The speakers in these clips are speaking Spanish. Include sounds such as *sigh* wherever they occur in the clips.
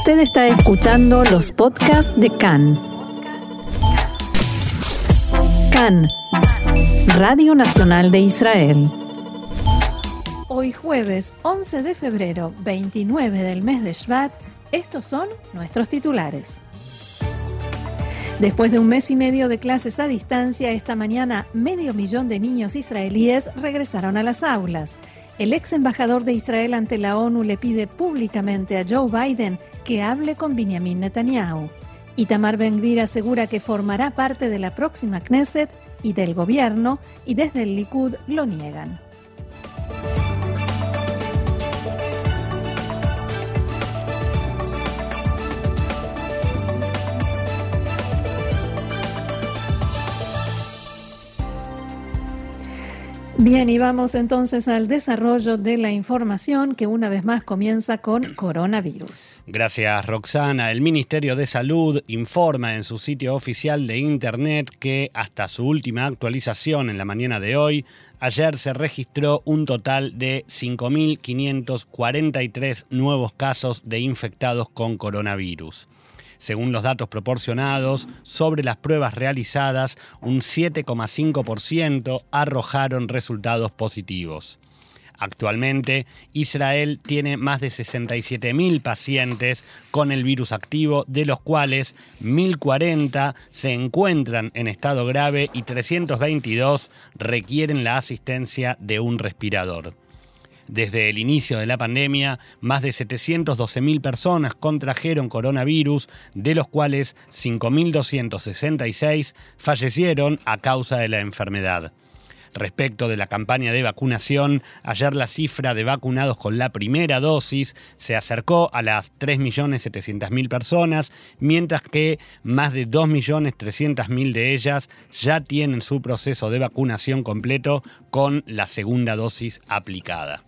Usted está escuchando los podcasts de CAN. CAN, Radio Nacional de Israel. Hoy jueves 11 de febrero, 29 del mes de Shvat, estos son nuestros titulares. Después de un mes y medio de clases a distancia, esta mañana medio millón de niños israelíes regresaron a las aulas. El ex embajador de Israel ante la ONU le pide públicamente a Joe Biden que hable con Benjamin Netanyahu. Itamar Ben-Gvir asegura que formará parte de la próxima Knesset y del gobierno y desde el Likud lo niegan. Bien, y vamos entonces al desarrollo de la información que una vez más comienza con coronavirus. Gracias, Roxana. El Ministerio de Salud informa en su sitio oficial de Internet que hasta su última actualización en la mañana de hoy, ayer se registró un total de 5.543 nuevos casos de infectados con coronavirus. Según los datos proporcionados, sobre las pruebas realizadas, un 7,5% arrojaron resultados positivos. Actualmente, Israel tiene más de 67.000 pacientes con el virus activo, de los cuales 1.040 se encuentran en estado grave y 322 requieren la asistencia de un respirador. Desde el inicio de la pandemia, más de 712.000 personas contrajeron coronavirus, de los cuales 5.266 fallecieron a causa de la enfermedad. Respecto de la campaña de vacunación, ayer la cifra de vacunados con la primera dosis se acercó a las 3.700.000 personas, mientras que más de 2.300.000 de ellas ya tienen su proceso de vacunación completo con la segunda dosis aplicada.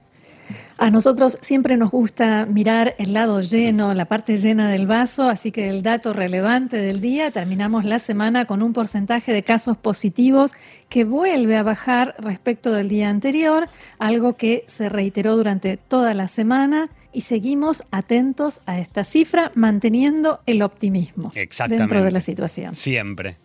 A nosotros siempre nos gusta mirar el lado lleno, la parte llena del vaso, así que el dato relevante del día, terminamos la semana con un porcentaje de casos positivos que vuelve a bajar respecto del día anterior, algo que se reiteró durante toda la semana y seguimos atentos a esta cifra, manteniendo el optimismo dentro de la situación. Siempre.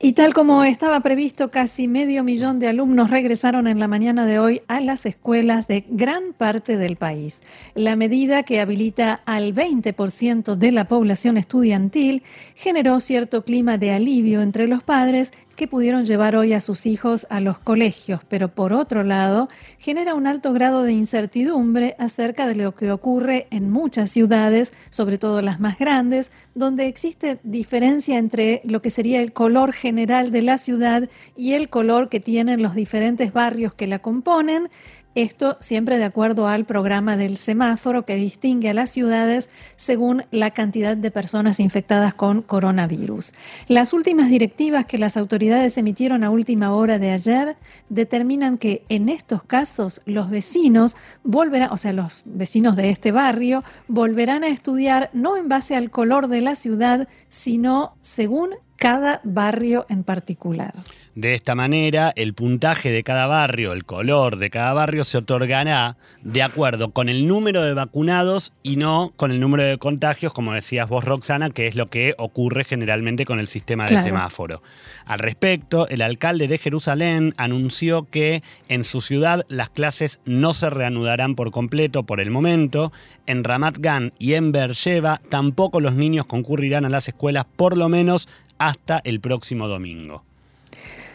Y tal como estaba previsto, casi medio millón de alumnos regresaron en la mañana de hoy a las escuelas de gran parte del país. La medida que habilita al 20% de la población estudiantil generó cierto clima de alivio entre los padres que pudieron llevar hoy a sus hijos a los colegios, pero por otro lado genera un alto grado de incertidumbre acerca de lo que ocurre en muchas ciudades, sobre todo las más grandes, donde existe diferencia entre lo que sería el color general de la ciudad y el color que tienen los diferentes barrios que la componen. Esto siempre de acuerdo al programa del semáforo que distingue a las ciudades según la cantidad de personas infectadas con coronavirus. Las últimas directivas que las autoridades emitieron a última hora de ayer determinan que en estos casos los vecinos volverán, o sea, los vecinos de este barrio volverán a estudiar no en base al color de la ciudad, sino según cada barrio en particular. De esta manera, el puntaje de cada barrio, el color de cada barrio se otorgará de acuerdo con el número de vacunados y no con el número de contagios, como decías vos, Roxana, que es lo que ocurre generalmente con el sistema de semáforo. Al respecto, el alcalde de Jerusalén anunció que en su ciudad las clases no se reanudarán por completo por el momento. En Ramat Gan y en Beersheba tampoco los niños concurrirán a las escuelas por lo menos hasta el próximo domingo.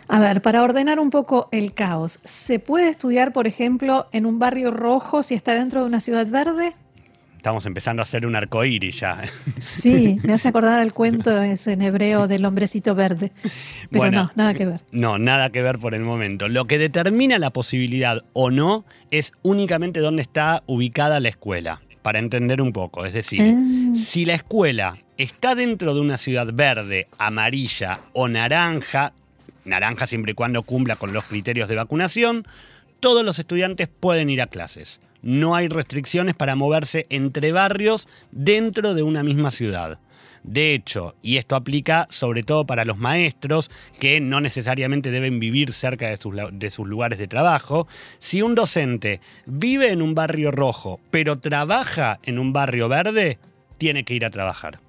A ver, para ordenar un poco el caos, ¿se puede estudiar, por ejemplo, en un barrio rojo si está dentro de una ciudad verde? Estamos empezando a hacer un arcoíris ya. Sí, *laughs* me hace acordar al cuento ese en hebreo del hombrecito verde. Pero no, nada que ver. No, nada que ver por el momento. Lo que determina la posibilidad o no es únicamente dónde está ubicada la escuela, para entender un poco. Es decir, ah. Si la escuela está dentro de una ciudad verde, amarilla o naranja, naranja siempre y cuando cumpla con los criterios de vacunación, todos los estudiantes pueden ir a clases. No hay restricciones para moverse entre barrios dentro de una misma ciudad. De hecho, y esto aplica sobre todo para los maestros que no necesariamente deben vivir cerca de sus, de sus lugares de trabajo, si un docente vive en un barrio rojo pero trabaja en un barrio verde, tiene que ir a trabajar.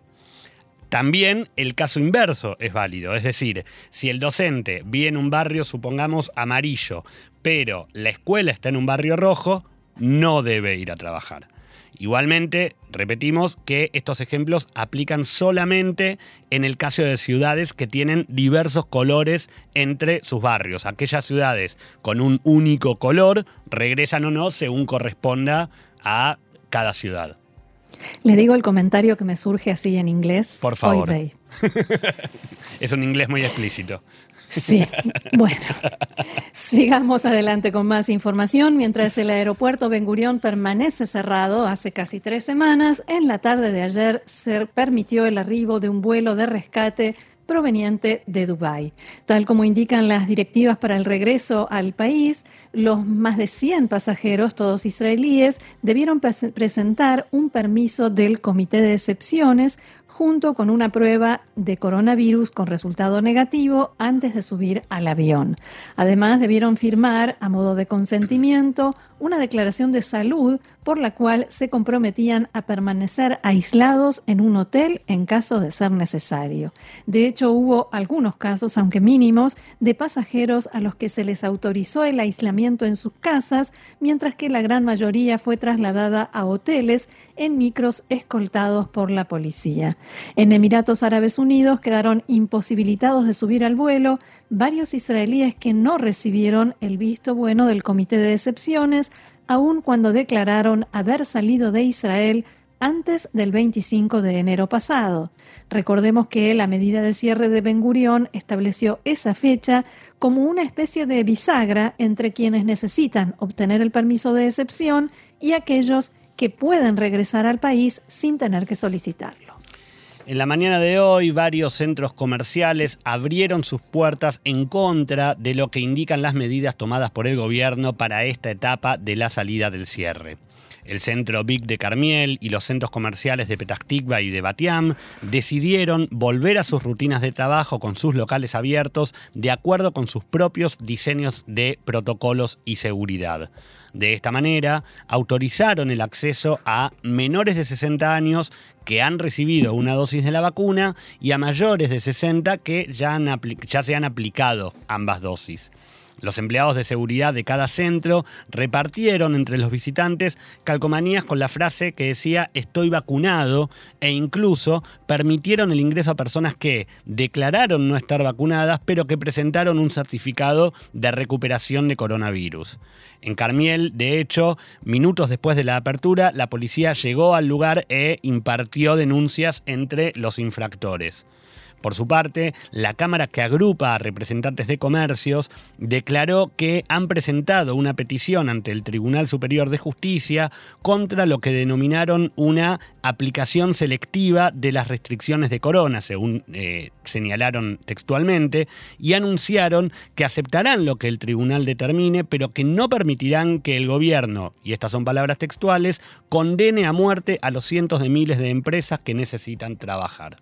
También el caso inverso es válido, es decir, si el docente vive en un barrio, supongamos, amarillo, pero la escuela está en un barrio rojo, no debe ir a trabajar. Igualmente, repetimos que estos ejemplos aplican solamente en el caso de ciudades que tienen diversos colores entre sus barrios. Aquellas ciudades con un único color regresan o no según corresponda a cada ciudad. Le digo el comentario que me surge así en inglés. Por favor. *laughs* es un inglés muy explícito. Sí, bueno, sigamos adelante con más información. Mientras el aeropuerto Ben Gurión permanece cerrado hace casi tres semanas, en la tarde de ayer se permitió el arribo de un vuelo de rescate proveniente de Dubái. Tal como indican las directivas para el regreso al país, los más de 100 pasajeros, todos israelíes, debieron presentar un permiso del Comité de Excepciones junto con una prueba de coronavirus con resultado negativo antes de subir al avión. Además, debieron firmar, a modo de consentimiento, una declaración de salud por la cual se comprometían a permanecer aislados en un hotel en caso de ser necesario. De hecho, hubo algunos casos, aunque mínimos, de pasajeros a los que se les autorizó el aislamiento en sus casas, mientras que la gran mayoría fue trasladada a hoteles en micros escoltados por la policía. En Emiratos Árabes Unidos quedaron imposibilitados de subir al vuelo varios israelíes que no recibieron el visto bueno del Comité de Excepciones aun cuando declararon haber salido de Israel antes del 25 de enero pasado. Recordemos que la medida de cierre de Ben Gurión estableció esa fecha como una especie de bisagra entre quienes necesitan obtener el permiso de excepción y aquellos que pueden regresar al país sin tener que solicitarlo. En la mañana de hoy, varios centros comerciales abrieron sus puertas en contra de lo que indican las medidas tomadas por el gobierno para esta etapa de la salida del cierre. El centro Big de Carmiel y los centros comerciales de Petactigua y de Batiam decidieron volver a sus rutinas de trabajo con sus locales abiertos de acuerdo con sus propios diseños de protocolos y seguridad. De esta manera, autorizaron el acceso a menores de 60 años que han recibido una dosis de la vacuna y a mayores de 60 que ya, se han aplicado ambas dosis. Los empleados de seguridad de cada centro repartieron entre los visitantes calcomanías con la frase que decía estoy vacunado e incluso permitieron el ingreso a personas que declararon no estar vacunadas pero que presentaron un certificado de recuperación de coronavirus. En Carmiel, de hecho, minutos después de la apertura, la policía llegó al lugar e impartió denuncias entre los infractores. Por su parte, la Cámara que agrupa a representantes de comercios declaró que han presentado una petición ante el Tribunal Superior de Justicia contra lo que denominaron una aplicación selectiva de las restricciones de corona, según eh, señalaron textualmente, y anunciaron que aceptarán lo que el tribunal determine, pero que no permitirán que el gobierno, y estas son palabras textuales, condene a muerte a los cientos de miles de empresas que necesitan trabajar.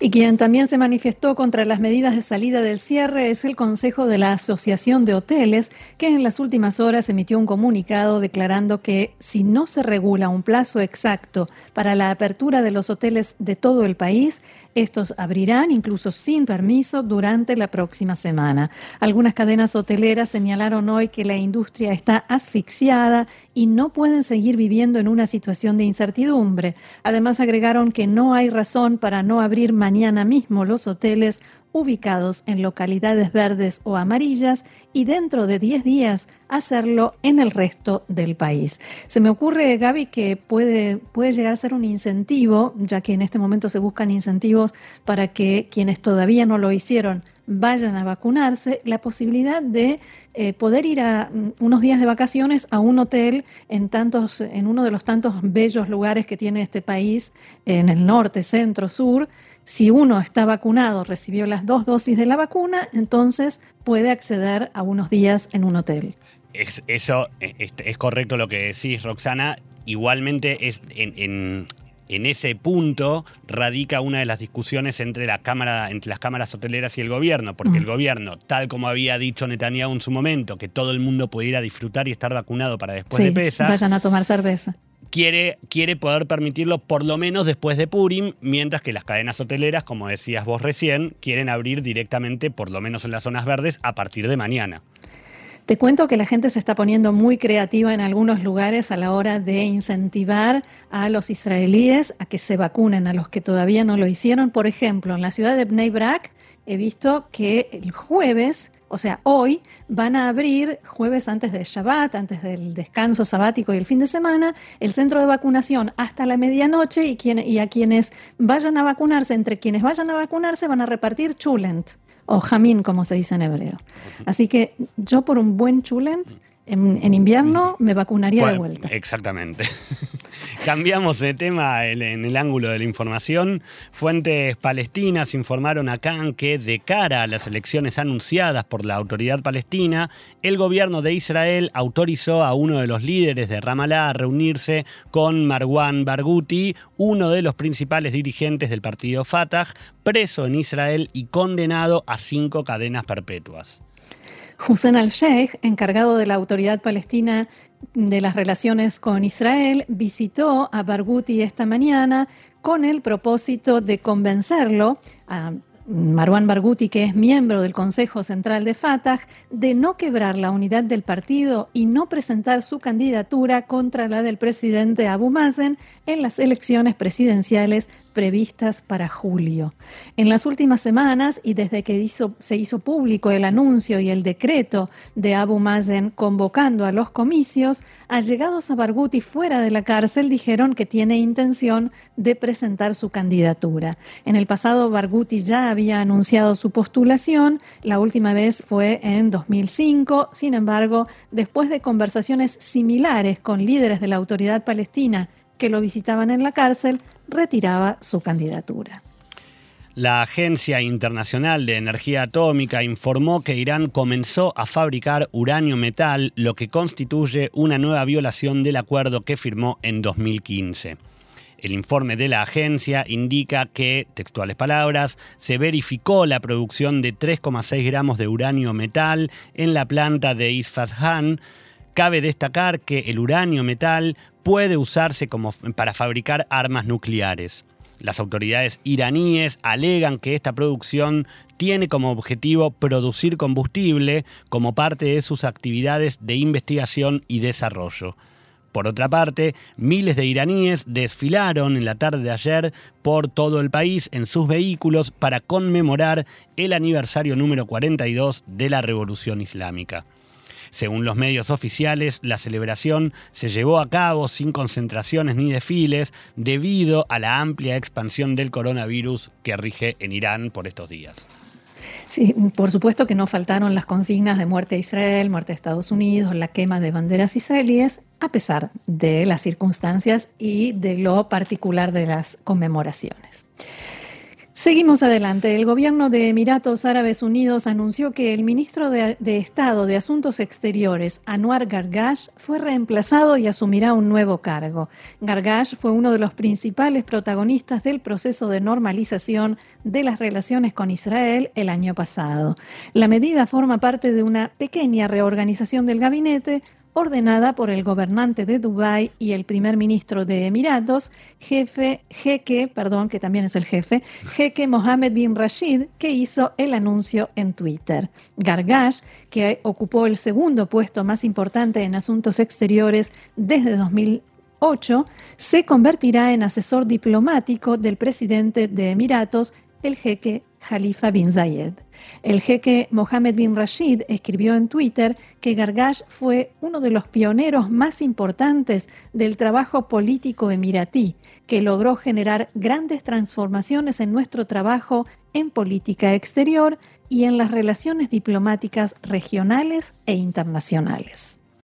Y quien también se manifestó contra las medidas de salida del cierre es el Consejo de la Asociación de Hoteles, que en las últimas horas emitió un comunicado declarando que si no se regula un plazo exacto para la apertura de los hoteles de todo el país, estos abrirán incluso sin permiso durante la próxima semana. Algunas cadenas hoteleras señalaron hoy que la industria está asfixiada y no pueden seguir viviendo en una situación de incertidumbre. Además agregaron que no hay razón para no abrir mañana mismo los hoteles ubicados en localidades verdes o amarillas y dentro de 10 días hacerlo en el resto del país. Se me ocurre, Gaby, que puede, puede llegar a ser un incentivo, ya que en este momento se buscan incentivos para que quienes todavía no lo hicieron vayan a vacunarse, la posibilidad de eh, poder ir a mm, unos días de vacaciones a un hotel en, tantos, en uno de los tantos bellos lugares que tiene este país, en el norte, centro, sur, si uno está vacunado, recibió las dos dosis de la vacuna, entonces puede acceder a unos días en un hotel. eso es, correcto lo que decís, Roxana. Igualmente es en, En ese punto radica una de las discusiones entre, la cámara, entre las cámaras hoteleras y el gobierno, porque el gobierno, tal como había dicho Netanyahu en su momento, que todo el mundo pudiera disfrutar y estar vacunado para después de Pesach, vayan a tomar cerveza. Quiere, quiere poder permitirlo por lo menos después de Purim, mientras que las cadenas hoteleras, como decías vos recién, quieren abrir directamente, por lo menos en las zonas verdes, a partir de mañana. Te cuento que la gente se está poniendo muy creativa en algunos lugares a la hora de incentivar a los israelíes a que se vacunen, a los que todavía no lo hicieron. Por ejemplo, en la ciudad de Bnei Brak he visto que el jueves, o sea, hoy, van a abrir, jueves antes de Shabbat, antes del descanso sabático y el fin de semana, el centro de vacunación hasta la medianoche y, y a quienes vayan a vacunarse, entre quienes vayan a vacunarse, van a repartir chulent o jamín, como se dice en hebreo. Así que yo por un buen chulent, en, invierno me vacunaría de vuelta. Exactamente. *laughs* Cambiamos de tema en, el ángulo de la información. Fuentes palestinas informaron acá que de cara a las elecciones anunciadas por la autoridad palestina, el gobierno de Israel autorizó a uno de los líderes de Ramallah a reunirse con Marwan Barghouti, uno de los principales dirigentes del partido Fatah, preso en Israel y condenado a cinco cadenas perpetuas. Hussein al-Sheikh, encargado de la autoridad palestina de las relaciones con Israel, visitó a Barghouti esta mañana con el propósito de convencerlo a Marwan Barghouti, que es miembro del Consejo Central de Fatah, de no quebrar la unidad del partido y no presentar su candidatura contra la del presidente Abu Mazen en las elecciones presidenciales previstas para julio. En las últimas semanas y desde que se hizo público el anuncio y el decreto de Abu Mazen convocando a los comicios, allegados a Barghouti fuera de la cárcel dijeron que tiene intención de presentar su candidatura. En el pasado Barghouti ya había anunciado su postulación, la última vez fue en 2005, sin embargo, después de conversaciones similares con líderes de la autoridad palestina que lo visitaban en la cárcel, retiraba su candidatura. La Agencia Internacional de Energía Atómica informó que Irán comenzó a fabricar uranio metal, lo que constituye una nueva violación del acuerdo que firmó en 2015. El informe de la agencia indica que, textuales palabras, se verificó la producción de 3,6 gramos de uranio metal en la planta de Isfahan. Cabe destacar que el uranio metal puede usarse como para fabricar armas nucleares. Las autoridades iraníes alegan que esta producción tiene como objetivo producir combustible como parte de sus actividades de investigación y desarrollo. Por otra parte, miles de iraníes desfilaron en la tarde de ayer por todo el país en sus vehículos para conmemorar el aniversario número 42 de la Revolución Islámica. Según los medios oficiales, la celebración se llevó a cabo sin concentraciones ni desfiles debido a la amplia expansión del coronavirus que rige en Irán por estos días. Sí, por supuesto que no faltaron las consignas de muerte a Israel, muerte a Estados Unidos, la quema de banderas israelíes, a pesar de las circunstancias y de lo particular de las conmemoraciones. Seguimos adelante. El gobierno de Emiratos Árabes Unidos anunció que el ministro de, Estado de Asuntos Exteriores, Anwar Gargash, fue reemplazado y asumirá un nuevo cargo. Gargash fue uno de los principales protagonistas del proceso de normalización de las relaciones con Israel el año pasado. La medida forma parte de una pequeña reorganización del gabinete ordenada por el gobernante de Dubái y el primer ministro de Emiratos, jefe, jeque, perdón, que también es el jefe, jeque Mohammed bin Rashid, que hizo el anuncio en Twitter. Gargash, que ocupó el segundo puesto más importante en asuntos exteriores desde 2008, se convertirá en asesor diplomático del presidente de Emiratos, el jeque Khalifa bin Zayed. El jeque Mohammed bin Rashid escribió en Twitter que Gargash fue uno de los pioneros más importantes del trabajo político emiratí, que logró generar grandes transformaciones en nuestro trabajo en política exterior y en las relaciones diplomáticas regionales e internacionales.